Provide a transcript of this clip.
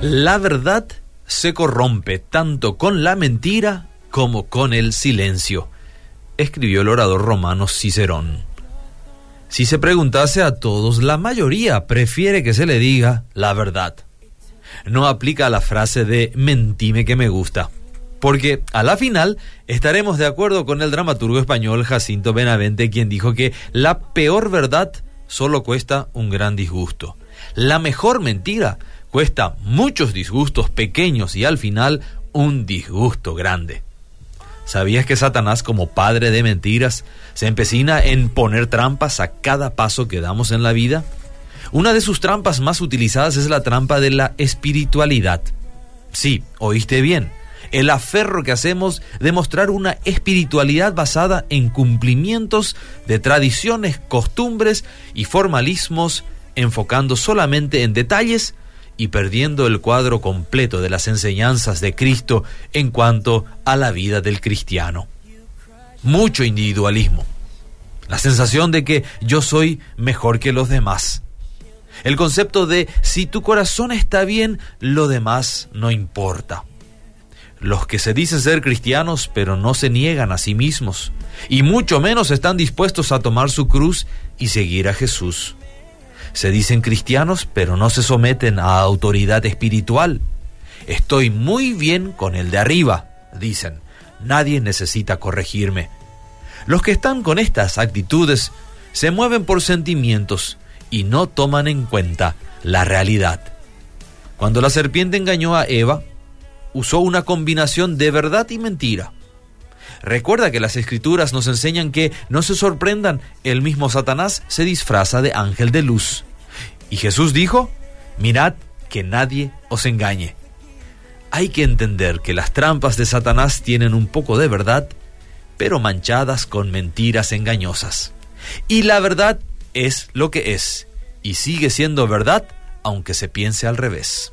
La verdad se corrompe tanto con la mentira como con el silencio, escribió el orador romano Cicerón. Si se preguntase a todos, la mayoría prefiere que se le diga la verdad. No aplica la frase de mentime que me gusta, porque a la final estaremos de acuerdo con el dramaturgo español Jacinto Benavente, quien dijo que la peor verdad solo cuesta un gran disgusto. La mejor mentira cuesta muchos disgustos pequeños y al final un disgusto grande. ¿Sabías que Satanás, como padre de mentiras, se empecina en poner trampas a cada paso que damos en la vida? Una de sus trampas más utilizadas es la trampa de la espiritualidad. Sí, oíste bien. El aferro que hacemos de mostrar una espiritualidad basada en cumplimientos de tradiciones, costumbres y formalismos, enfocando solamente en detalles y perdiendo el cuadro completo de las enseñanzas de Cristo en cuanto a la vida del cristiano. Mucho individualismo. La sensación de que yo soy mejor que los demás. El concepto de si tu corazón está bien, lo demás no importa. Los que se dicen ser cristianos pero no se niegan a sí mismos y mucho menos están dispuestos a tomar su cruz y seguir a Jesús. Se dicen cristianos, pero no se someten a autoridad espiritual. Estoy muy bien con el de arriba, dicen. Nadie necesita corregirme. Los que están con estas actitudes se mueven por sentimientos y no toman en cuenta la realidad. Cuando la serpiente engañó a Eva, usó una combinación de verdad y mentira. Recuerda que las escrituras nos enseñan que, no se sorprendan, el mismo Satanás se disfraza de ángel de luz. Y Jesús dijo, mirad que nadie os engañe. Hay que entender que las trampas de Satanás tienen un poco de verdad, pero manchadas con mentiras engañosas. Y la verdad es lo que es, y sigue siendo verdad aunque se piense al revés.